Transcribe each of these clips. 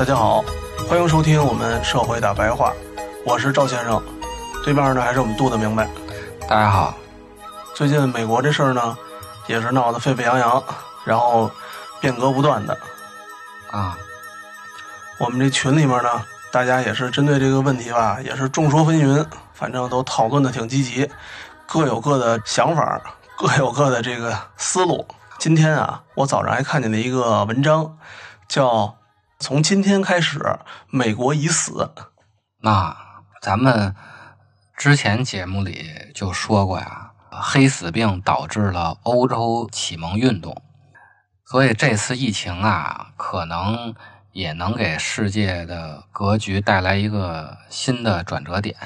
大家好，欢迎收听我们《社会大白话》，我是赵先生，对面呢还是我们杜的明白。大家好，最近美国这事儿呢，也是闹得沸沸扬扬，然后变革不断的。啊，我们这群里面呢，大家也是针对这个问题吧，也是众说纷纭，反正都讨论的挺积极，各有各的想法，各有各的这个思路。今天啊，我早上还看见了一个文章，叫《从今天开始，美国已死》。那咱们之前节目里就说过呀，黑死病导致了欧洲启蒙运动，所以这次疫情啊，可能也能给世界的格局带来一个新的转折点。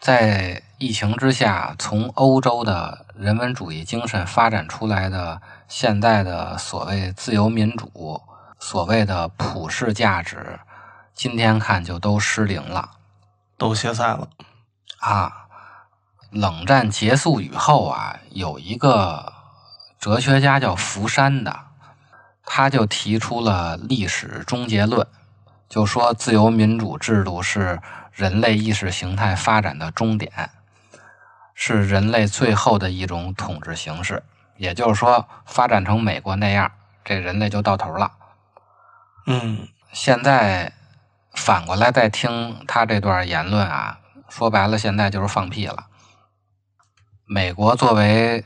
在疫情之下，从欧洲的人文主义精神发展出来的现在的所谓自由民主、所谓的普世价值，今天看就都失灵了都歇菜了。啊！冷战结束以后啊，有一个哲学家叫福山的，他就提出了历史终结论，就说自由民主制度是人类意识形态发展的终点，是人类最后的一种统治形式。也就是说，发展成美国那样，这人类就到头了。嗯，现在反过来再听他这段言论啊，说白了，现在就是放屁了。美国作为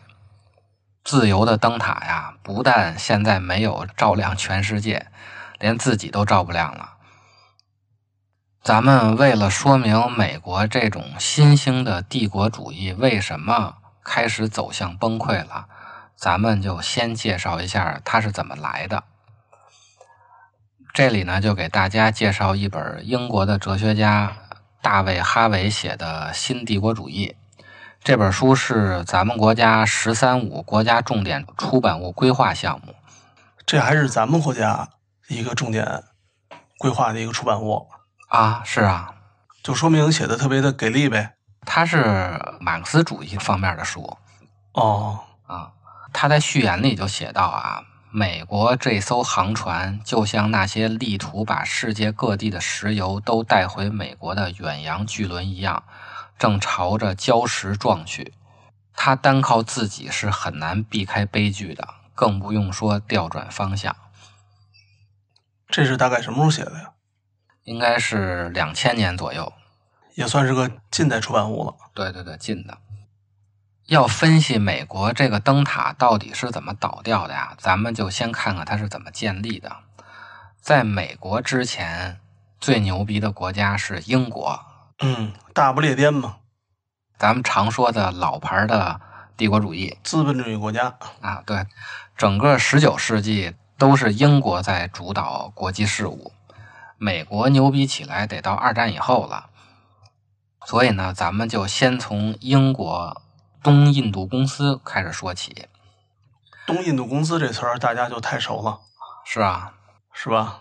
自由的灯塔呀，不但现在没有照亮全世界，连自己都照不亮了。咱们为了说明美国这种新兴的帝国主义为什么开始走向崩溃了，咱们就先介绍一下它是怎么来的。这里呢，就给大家介绍一本英国的哲学家大卫·哈维写的《新帝国主义》。这本书是咱们国家“十三五”国家重点出版物规划项目。这还是咱们国家一个重点规划的一个出版物，啊，是啊，就说明写的特别的给力呗。它是马克思主义方面的书哦，啊。他在序言里就写到啊，美国这艘航船就像那些力图把世界各地的石油都带回美国的远洋巨轮一样，正朝着礁石撞去。他单靠自己是很难避开悲剧的，更不用说调转方向。这是大概什么时候写的呀？应该是两千年左右。也算是个近代出版物了。对对对，近的。要分析美国这个灯塔到底是怎么倒掉的呀？咱们就先看看它是怎么建立的。在美国之前，最牛逼的国家是英国，嗯，大不列颠嘛，咱们常说的老牌的帝国主义资本主义国家。啊。对，整个十九世纪都是英国在主导国际事务，美国牛逼起来得到二战以后了。所以呢，咱们就先从英国东印度公司开始说起。东印度公司这词儿大家就太熟了，是啊，是吧？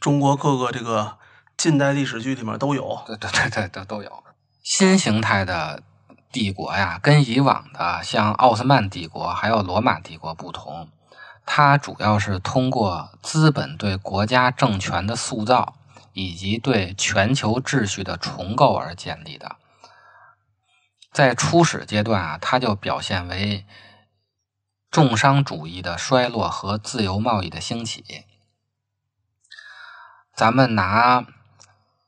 中国各个这个近代历史剧里面都有。对对对对都都有。新形态的帝国呀，跟以往的像奥斯曼帝国还有罗马帝国不同，它主要是通过资本对国家政权的塑造，以及对全球秩序的重构而建立的。在初始阶段啊，它就表现为重商主义的衰落和自由贸易的兴起。咱们拿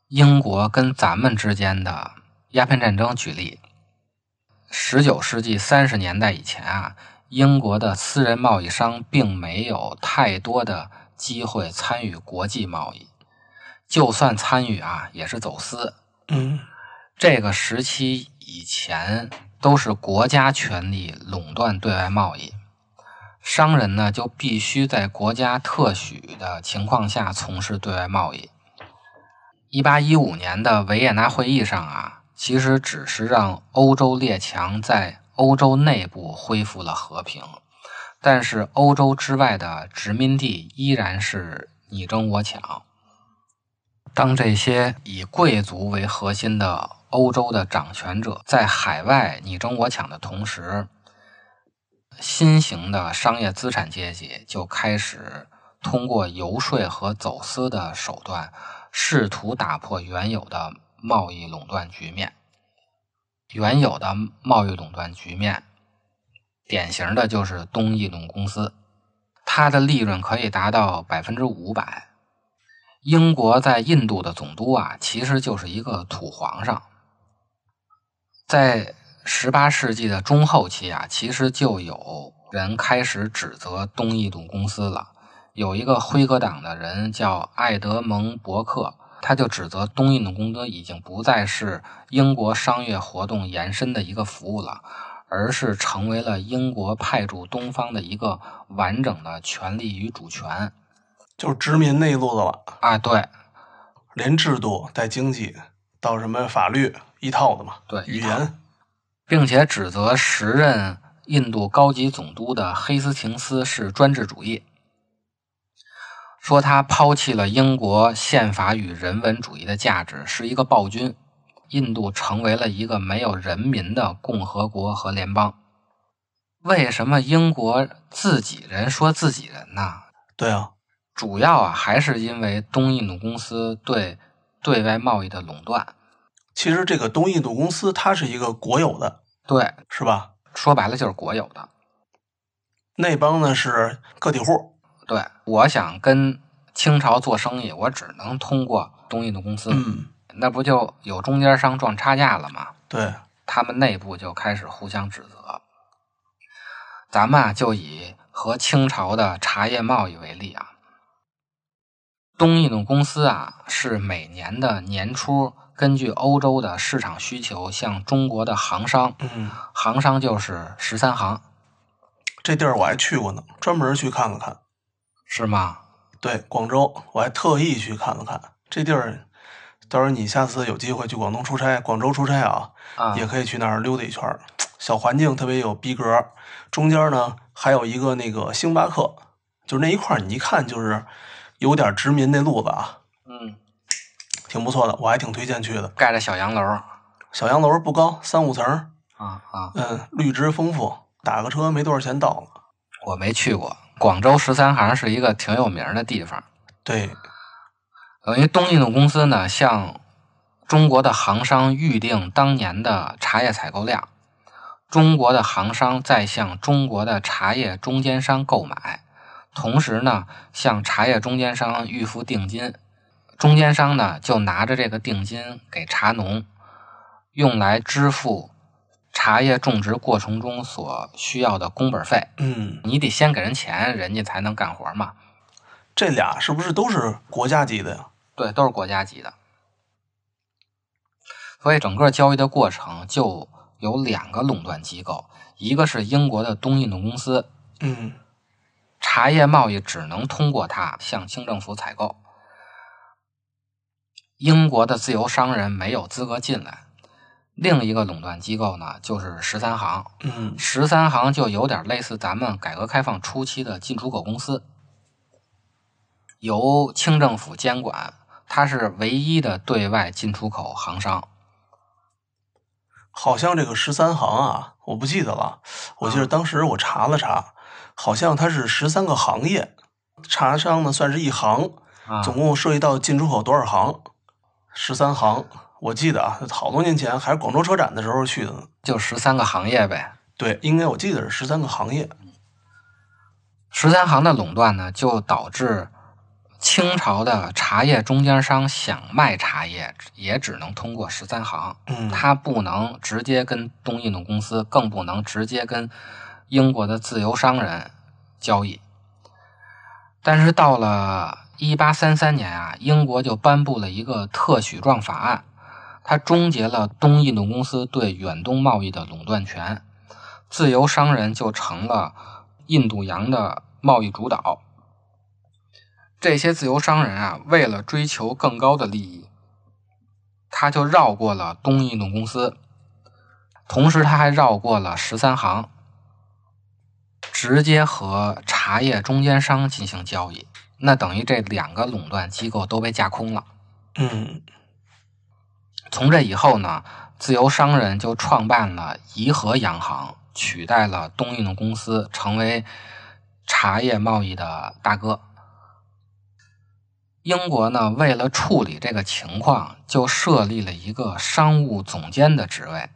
英国跟咱们之间的鸦片战争举例，十九世纪三十年代以前啊，英国的私人贸易商并没有太多的机会参与国际贸易，就算参与啊，也是走私。嗯这个时期以前都是国家权力垄断对外贸易，商人呢就必须在国家特许的情况下从事对外贸易。一八一五年的维也纳会议上啊，其实只是让欧洲列强在欧洲内部恢复了和平，但是欧洲之外的殖民地依然是你争我抢。当这些以贵族为核心的欧洲的掌权者在海外你争我抢的同时，新型的商业资产阶级就开始通过游说和走私的手段，试图打破原有的贸易垄断局面。原有的贸易垄断局面，典型的就是东印度公司，它的利润可以达到百分之五百。英国在印度的总督啊，其实就是一个土皇上。在十八世纪的中后期啊，其实就有人开始指责东印度公司了。有一个辉格党的人叫艾德蒙·伯克，他就指责东印度公司已经不再是英国商业活动延伸的一个服务了，而是成为了英国派驻东方的一个完整的权利与主权。就是殖民那一路子了，啊，对，连制度带经济到什么法律一套的嘛，对一套语言，并且指责时任印度高级总督的黑斯廷斯是专制主义，说他抛弃了英国宪法与人文主义的价值，是一个暴君。印度成为了一个没有人民的共和国和联邦。为什么英国自己人说自己人呢？对啊，主要啊还是因为东印度公司对对外贸易的垄断。其实这个东印度公司它是一个国有的，对，是吧？说白了就是国有的。那帮呢是个体户，对，我想跟清朝做生意，我只能通过东印度公司，嗯，那不就有中间商赚差价了吗？对，他们内部就开始互相指责。咱们啊，就以和清朝的茶叶贸易为例啊，东印度公司啊是每年的年初根据欧洲的市场需求向中国的行商，嗯，行商就是十三行，这地儿我还去过呢，专门去看了看。是吗？对，广州我还特意去看了看这地儿。到时候你下次有机会去广东出差，广州出差啊，啊，也可以去那儿溜达一圈儿。小环境特别有逼格，中间呢还有一个那个星巴克，就是那一块儿你一看就是有点殖民那路子啊，嗯，挺不错的，我还挺推荐去的。盖着小洋楼啊小洋楼不高，三五层儿，啊，嗯，绿植丰富，打个车没多少钱到了。我没去过。广州十三行是一个挺有名的地方，对，等于东印度公司呢向中国的行商预定当年的茶叶采购量，中国的行商再向中国的茶叶中间商购买，同时呢向茶叶中间商预付定金，中间商呢就拿着这个定金给茶农，用来支付茶叶种植过程中所需要的工本费。嗯，你得先给人钱，人家才能干活嘛。这俩是不是都是国家级的呀？对，都是国家级的。所以整个交易的过程就有两个垄断机构，一个是英国的东印度公司，嗯，茶叶贸易只能通过它向清政府采购，英国的自由商人没有资格进来。另一个垄断机构呢，就是十三行，嗯，十三行就有点类似咱们改革开放初期的进出口公司，由清政府监管，它是唯一的对外进出口行商。好像这个十三行啊，我不记得了。我记得当时我查了查，好像它是十三个行业，茶商呢算是一行，啊，总共涉及到进出口多少行？十三行，我记得啊，好多年前还是广州车展的时候去的呢。就十三个行业呗。对，应该我记得是十三个行业。十三行的垄断呢，就导致清朝的茶叶中间商想卖茶叶，也只能通过十三行。嗯，他不能直接跟东印度公司，更不能直接跟英国的自由商人交易。但是到了一八三三年啊，英国就颁布了一个特许状法案，它终结了东印度公司对远东贸易的垄断权，自由商人就成了印度洋的贸易主导。这些自由商人啊，为了追求更高的利益，他就绕过了东印度公司，同时他还绕过了十三行，直接和茶叶中间商进行交易。那等于这两个垄断机构都被架空了。嗯从这以后呢，自由商人就创办了颐和洋行，取代了东印度公司，成为茶叶贸易的大哥。英国呢，为了处理这个情况，就设立了一个商务总监的职位，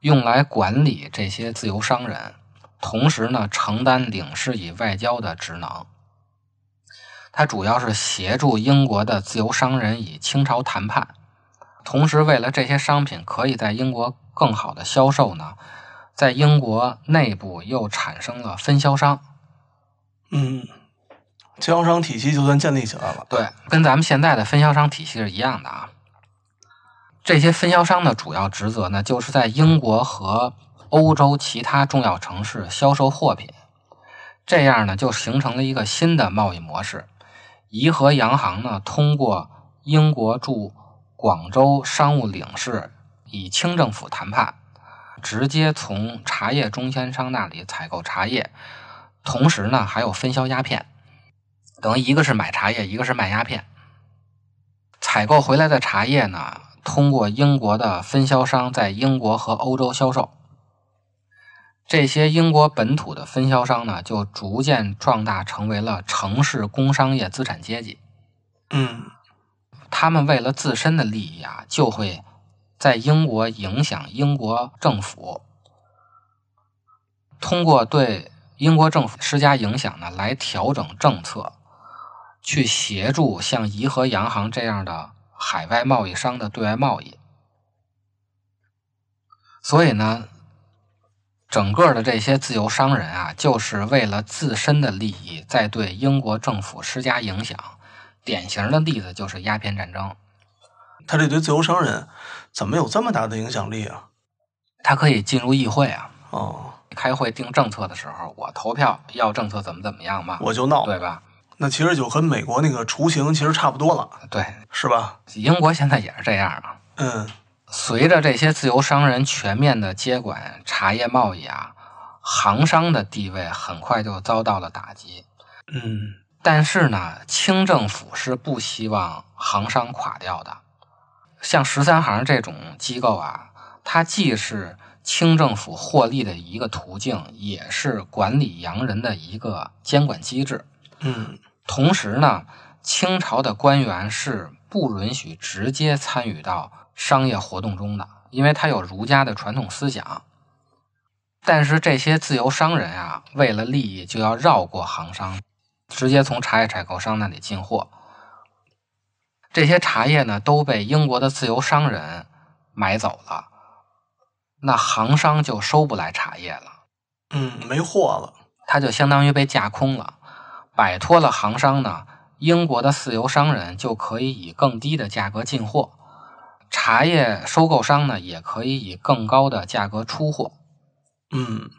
用来管理这些自由商人，同时呢，承担领事以外交的职能。他主要是协助英国的自由商人与清朝谈判，同时为了这些商品可以在英国更好的销售呢，在英国内部又产生了分销商。嗯，经销商体系就算建立起来了。对，跟咱们现在的分销商体系是一样的啊。这些分销商的主要职责呢，就是在英国和欧洲其他重要城市销售货品，这样呢，就形成了一个新的贸易模式。颐和洋行呢，通过英国驻广州商务领事与清政府谈判，直接从茶叶中间商那里采购茶叶，同时呢，还有分销鸦片。等于一个是买茶叶，一个是卖鸦片。采购回来的茶叶呢，通过英国的分销商在英国和欧洲销售。这些英国本土的分销商呢，就逐渐壮大，成为了城市工商业资产阶级。嗯他们为了自身的利益啊，就会在英国影响英国政府，通过对英国政府施加影响呢，来调整政策，去协助像颐和洋行这样的海外贸易商的对外贸易。所以呢，整个的这些自由商人啊，就是为了自身的利益，在对英国政府施加影响。典型的例子就是鸦片战争，他这堆自由商人怎么有这么大的影响力啊？他可以进入议会啊，哦，开会定政策的时候，我投票要政策怎么怎么样嘛，我就闹。对吧？那其实就和美国那个雏形其实差不多了，对，是吧？英国现在也是这样啊。嗯随着这些自由商人全面的接管茶叶贸易啊，行商的地位很快就遭到了打击。嗯但是呢，清政府是不希望行商垮掉的。像十三行这种机构啊，它既是清政府获利的一个途径，也是管理洋人的一个监管机制。嗯同时呢，清朝的官员是不允许直接参与到商业活动中的，因为他有儒家的传统思想。但是这些自由商人啊，为了利益就要绕过行商，直接从茶叶采购商那里进货。这些茶叶呢，都被英国的自由商人买走了，那行商就收不来茶叶了。嗯，没货了。它就相当于被架空了。摆脱了行商呢，英国的自由商人就可以以更低的价格进货，茶叶收购商呢也可以以更高的价格出货。嗯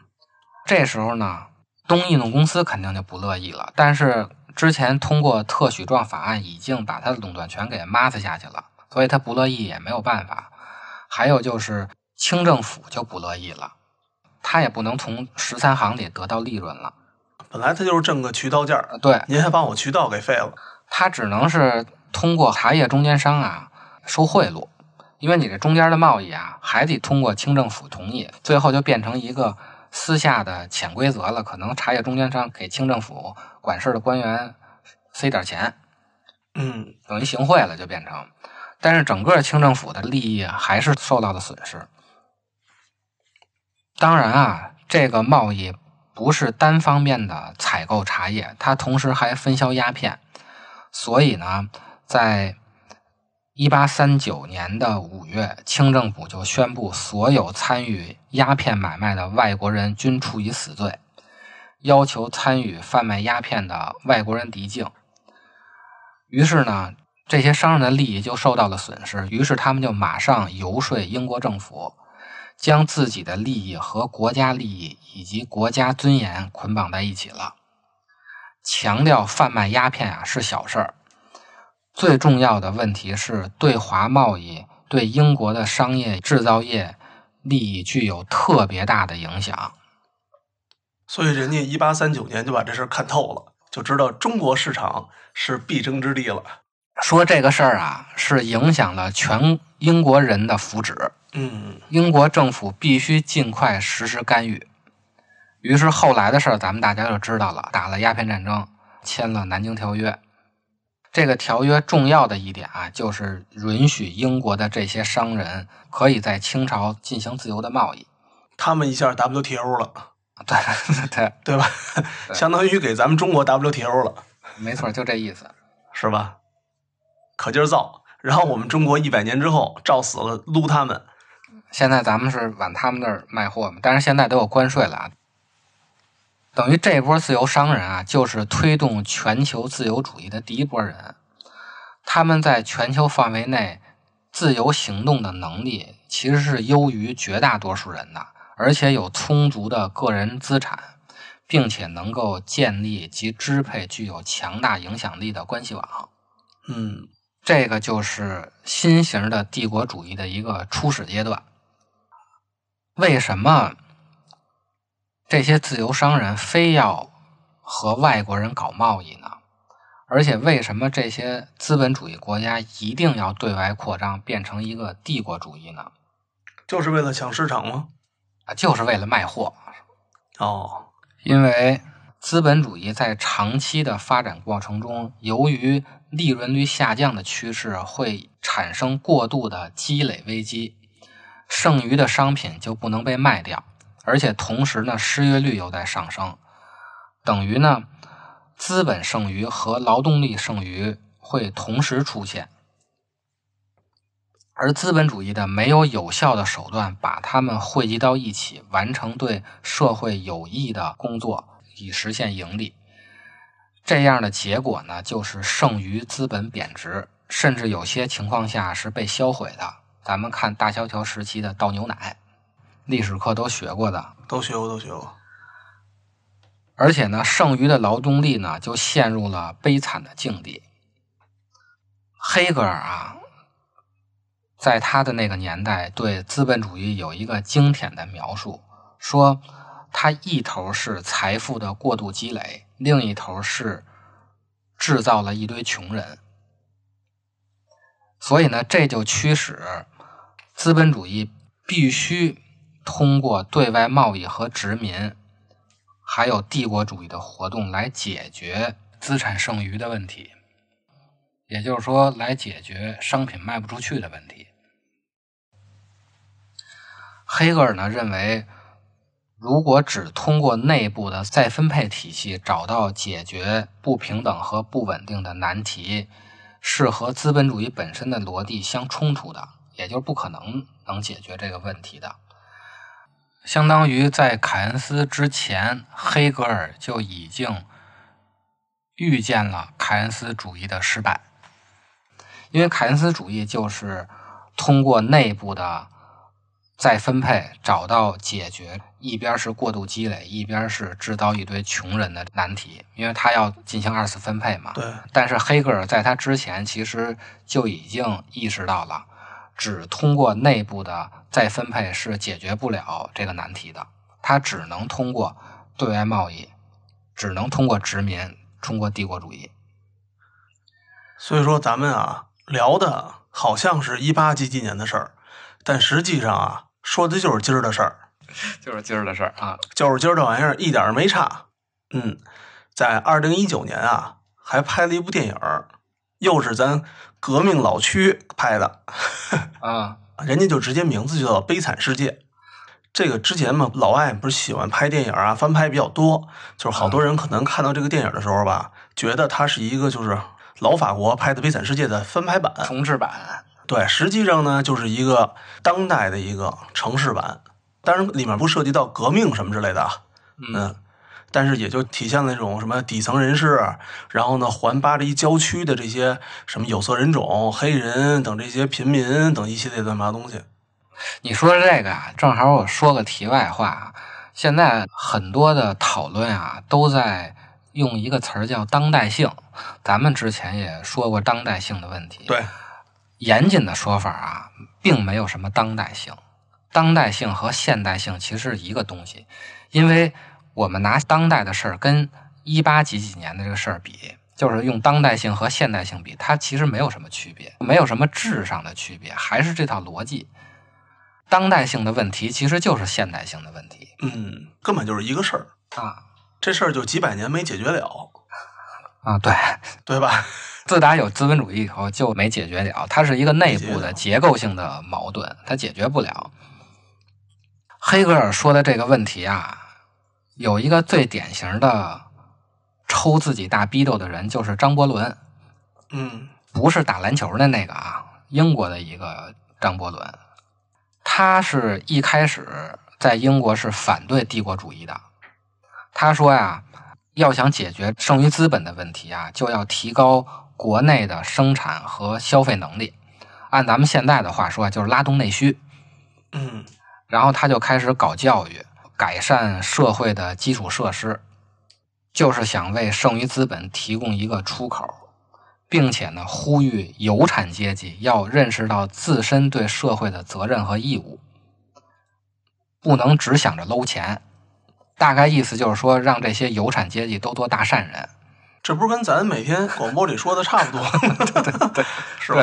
这时候呢，东印度公司肯定就不乐意了，但是之前通过特许状法案已经把它的垄断权给抹死下去了，所以他不乐意也没有办法。还有就是清政府就不乐意了，他也不能从十三行里得到利润了。本来他就是挣个渠道价儿，对，您还把我渠道给废了。他只能是通过茶叶中间商啊收贿赂，因为你这中间的贸易啊还得通过清政府同意，最后就变成一个私下的潜规则了。可能茶叶中间商给清政府管事的官员塞点钱，嗯等于行贿了，就变成。但是整个清政府的利益还是受到了损失。当然啊，这个贸易不是单方面的采购茶叶，它同时还分销鸦片。所以呢，在一八三九年的五月，清政府就宣布所有参与鸦片买卖的外国人均处以死罪，要求参与贩卖鸦片的外国人离境。于是呢，这些商人的利益就受到了损失，于是他们就马上游说英国政府，将自己的利益和国家利益以及国家尊严捆绑在一起了，强调贩卖鸦片啊是小事儿。最重要的问题是对华贸易、对英国的商业制造业利益具有特别大的影响。所以人家一八三九年就把这事儿看透了，就知道中国市场是必争之地了。说这个事儿啊，是影响了全英国人的福祉，嗯，英国政府必须尽快实施干预。于是后来的事儿，咱们大家就知道了，打了鸦片战争，签了《南京条约》。这个条约重要的一点啊，就是允许英国的这些商人可以在清朝进行自由的贸易。他们一下 WTO 了，对对，对吧？对 相当于给咱们中国 WTO 了，没错，就这意思。是吧？可劲儿造，然后我们中国一百年之后照死了撸他们，现在咱们是往他们那儿卖货嘛，但是现在都有关税了啊。等于这波自由商人啊，就是推动全球自由主义的第一波人。他们在全球范围内自由行动的能力，其实是优于绝大多数人的，而且有充足的个人资产，并且能够建立及支配具有强大影响力的关系网。嗯，这个就是新型的帝国主义的一个初始阶段。为什么这些自由商人非要和外国人搞贸易呢？而且为什么这些资本主义国家一定要对外扩张，变成一个帝国主义呢？就是为了抢市场吗？啊，就是为了卖货。哦，因为资本主义在长期的发展过程中，由于利润率下降的趋势，会产生过度的积累危机，剩余的商品就不能被卖掉，而且同时呢，失业率又在上升，等于呢，资本剩余和劳动力剩余会同时出现。而资本主义的没有有效的手段把它们汇集到一起，完成对社会有益的工作，以实现盈利。这样的结果呢，就是剩余资本贬值，甚至有些情况下是被销毁的。咱们看大萧条时期的倒牛奶，历史课都学过的。都学过，都学过。而且呢，剩余的劳动力呢，就陷入了悲惨的境地。黑格尔啊，在他的那个年代，对资本主义有一个经典的描述，说他一头是财富的过度积累，另一头是制造了一堆穷人。所以呢，这就驱使资本主义必须通过对外贸易和殖民，还有帝国主义的活动来解决资产剩余的问题，也就是说，来解决商品卖不出去的问题。黑格尔呢认为，如果只通过内部的再分配体系找到解决不平等和不稳定的难题，是和资本主义本身的逻辑相冲突的，也就是不可能能解决这个问题的。相当于在凯恩斯之前，黑格尔就已经预见了凯恩斯主义的失败，因为凯恩斯主义就是通过内部的再分配找到解决，一边是过度积累，一边是制造一堆穷人的难题，因为他要进行二次分配嘛。对，但是黑格尔在他之前其实就已经意识到了，只通过内部的再分配是解决不了这个难题的，它只能通过对外贸易，只能通过殖民，通过帝国主义。所以说咱们啊聊的好像是一八几几年的事儿，但实际上啊说的就是今儿的事儿，就是今儿的事儿啊。就是今儿这玩意儿一点儿没差。嗯，在二零一九年啊还拍了一部电影，又是咱革命老区拍的，啊，人家就直接名字就叫《悲惨世界》。这个之前嘛，老外不是喜欢拍电影啊，翻拍比较多，就是好多人可能看到这个电影的时候吧，觉得它是一个就是老法国拍的《悲惨世界》的翻拍版，重制版。对，实际上呢，就是一个当代的一个城市版，当然里面不涉及到革命什么之类的啊，嗯，但是也就体现了那种什么底层人士，然后呢，环巴黎郊区的这些什么有色人种、黑人等这些贫民等一系列的嘛东西。你说这个啊，正好我说个题外话啊，现在很多的讨论啊，都在用一个词儿叫当代性。咱们之前也说过当代性的问题。对，严谨的说法啊，并没有什么当代性。当代性和现代性其实是一个东西，因为我们拿当代的事儿跟一八几几年的这个事儿比，就是用当代性和现代性比，它其实没有什么区别，没有什么质上的区别，还是这套逻辑。当代性的问题其实就是现代性的问题嗯，根本就是一个事儿，啊这事儿就几百年没解决了，啊！对，对吧？自打有资本主义以后就没解决了，它是一个内部的结构性的矛盾，它解决不了。黑格尔说的这个问题啊，有一个最典型的抽自己大逼斗的人，就是张伯伦，嗯不是打篮球的那个啊，英国的一个张伯伦。他是一开始在英国是反对帝国主义的。他说呀，要想解决剩余资本的问题啊，就要提高国内的生产和消费能力。按咱们现在的话说，就是拉动内需。嗯然后他就开始搞教育，改善社会的基础设施，就是想为剩余资本提供一个出口，并且呢，呼吁有产阶级要认识到自身对社会的责任和义务，不能只想着搂钱。大概意思就是说，让这些有产阶级都做大善人。这不是跟咱每天广播里说的差不多，对对对，是吧？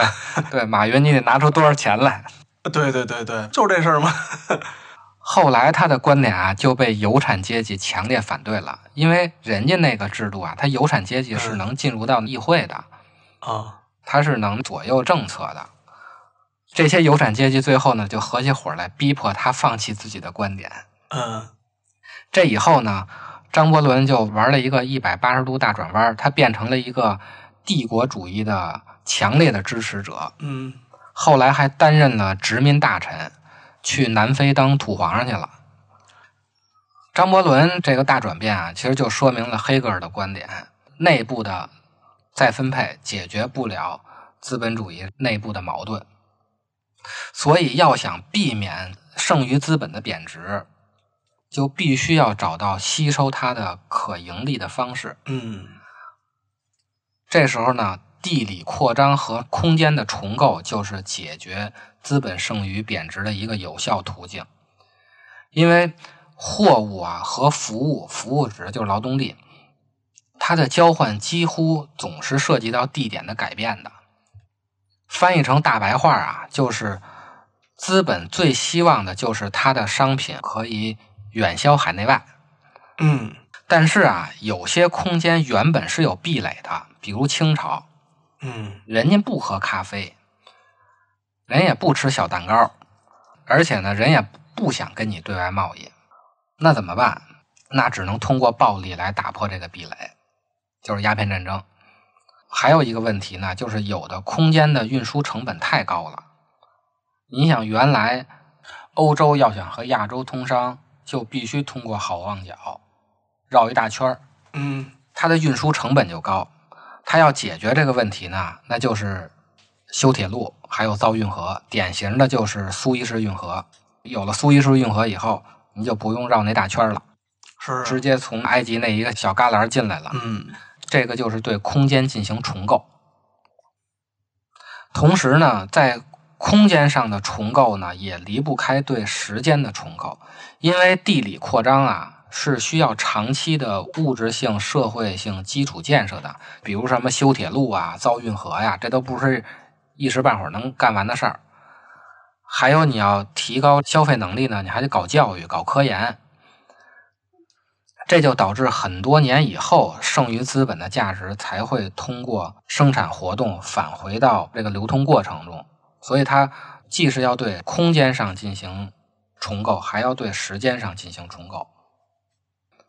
对，马云，你得拿出多少钱来？对对对对，就这事儿嘛。后来他的观点啊就被有产阶级强烈反对了，因为人家那个制度啊，他有产阶级是能进入到议会的，啊，他是能左右政策的。这些有产阶级最后呢，就合起伙来逼迫他放弃自己的观点。嗯这以后呢，张伯伦就玩了一个一百八十度大转弯，他变成了一个帝国主义的强烈的支持者。嗯后来还担任了殖民大臣，去南非当土皇上去了。张伯伦这个大转变啊，其实就说明了黑格尔的观点：内部的再分配解决不了资本主义内部的矛盾，所以要想避免剩余资本的贬值，就必须要找到吸收它的可盈利的方式。嗯这时候呢，地理扩张和空间的重构就是解决资本剩余贬值的一个有效途径。因为货物啊和服务，服务指的就是劳动力，它的交换几乎总是涉及到地点的改变的。翻译成大白话啊，就是资本最希望的就是它的商品可以远销海内外。嗯但是啊，有些空间原本是有壁垒的，比如清朝，嗯人家不喝咖啡，人也不吃小蛋糕，而且呢，人也不想跟你对外贸易，那怎么办？那只能通过暴力来打破这个壁垒，就是鸦片战争。还有一个问题呢，就是有的空间的运输成本太高了。你想，原来欧洲要想和亚洲通商，就必须通过好望角，绕一大圈儿。嗯它的运输成本就高。它要解决这个问题呢，那就是修铁路，还有造运河。典型的就是苏伊士运河。有了苏伊士运河以后，你就不用绕那大圈了，是直接从埃及那一个小旮旯进来了。嗯这个就是对空间进行重构。同时呢，在空间上的重构呢，也离不开对时间的重构，因为地理扩张啊是需要长期的物质性、社会性基础建设的，比如什么修铁路啊、造运河呀，这都不是一时半会儿能干完的事儿。还有，你要提高消费能力呢，你还得搞教育、搞科研。这就导致很多年以后，剩余资本的价值才会通过生产活动返回到这个流通过程中。所以，它既是要对空间上进行重构，还要对时间上进行重构。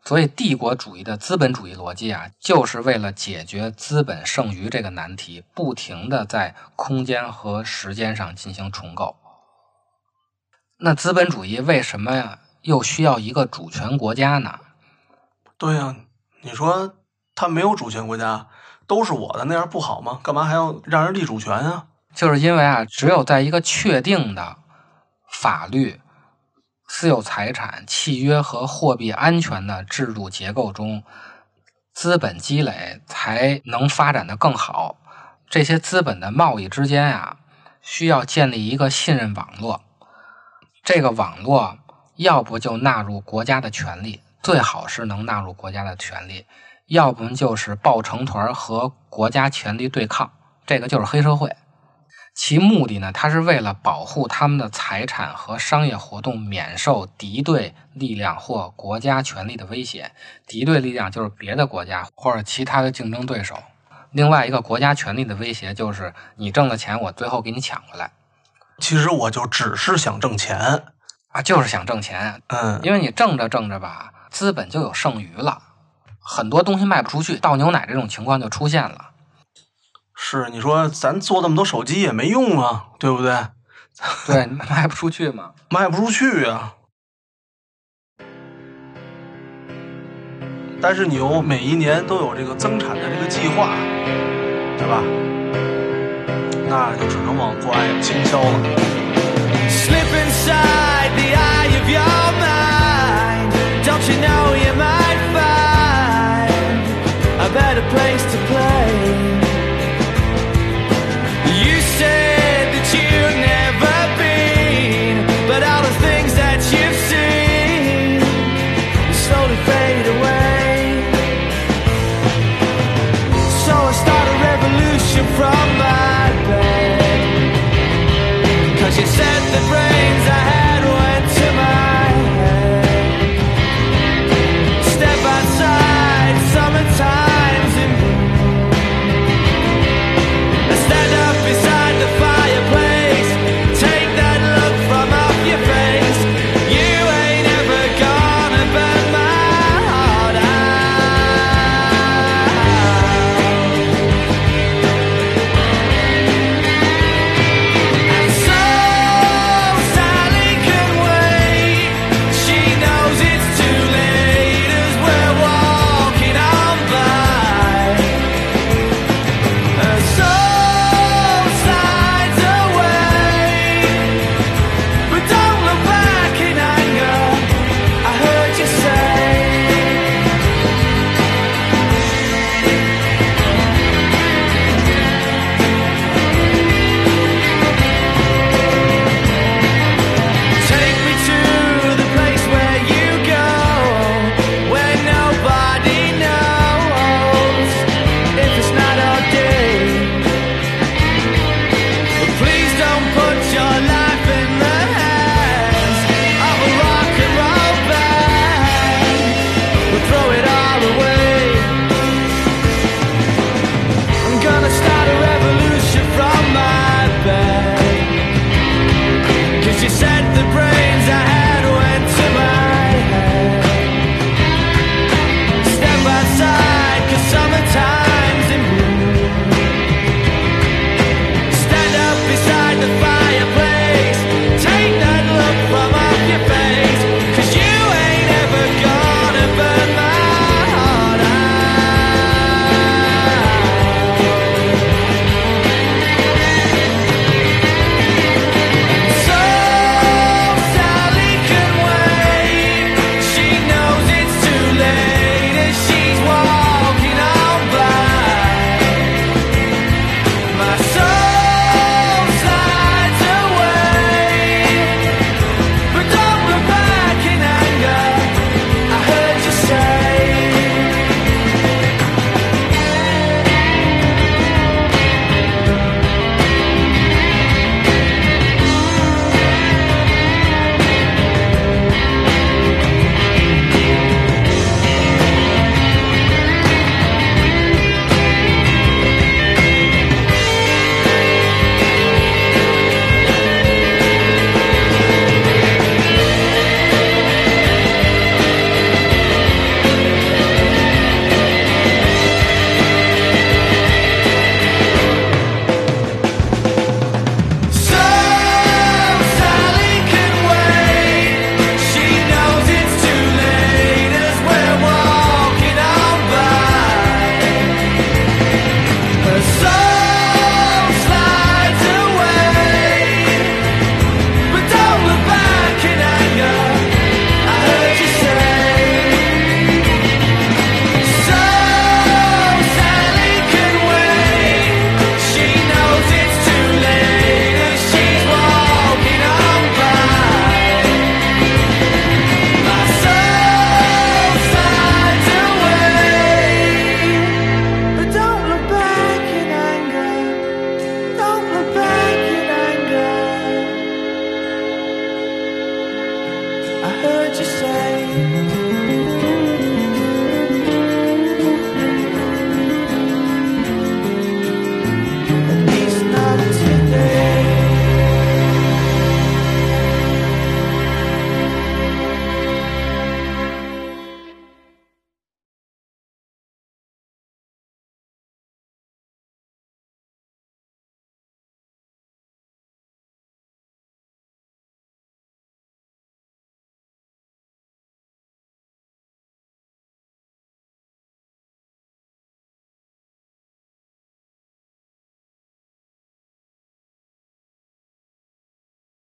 所以，帝国主义的资本主义逻辑啊，就是为了解决资本剩余这个难题，不停的在空间和时间上进行重构。那资本主义为什么呀又需要一个主权国家呢？对呀、你说他没有主权国家，都是我的，那样不好吗？干嘛还要让人立主权啊？就是因为啊，只有在一个确定的法律、私有财产、契约和货币安全的制度结构中，资本积累才能发展的更好。这些资本的贸易之间啊，需要建立一个信任网络。这个网络要不就纳入国家的权利，最好是能纳入国家的权利；要不就是抱成团和国家权力对抗，这个就是黑社会。其目的呢，它是为了保护他们的财产和商业活动免受敌对力量或国家权力的威胁。敌对力量就是别的国家或者其他的竞争对手。另外一个国家权力的威胁就是你挣的钱，我最后给你抢回来其实我就只是想挣钱，啊，就是想挣钱。嗯，因为你挣着挣着吧，资本就有剩余了，很多东西卖不出去，倒牛奶这种情况就出现了。是你说咱做那么多手机也没用啊，对不对？对，卖不出去嘛。卖不出去啊。但是你又每一年都有这个增产的这个计划，对吧？那就只能往国外倾销了。she said the